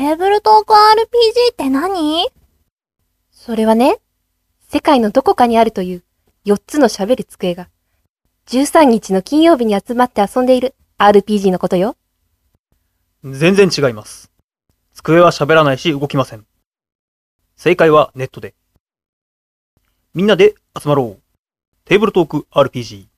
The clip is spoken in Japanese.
テーブルトーク RPG って何？それはね、世界のどこかにあるという4つの喋る机が、13日の金曜日に集まって遊んでいる RPG のことよ。全然違います。机は喋らないし動きません。正解はネットで。みんなで集まろう。テーブルトーク RPG。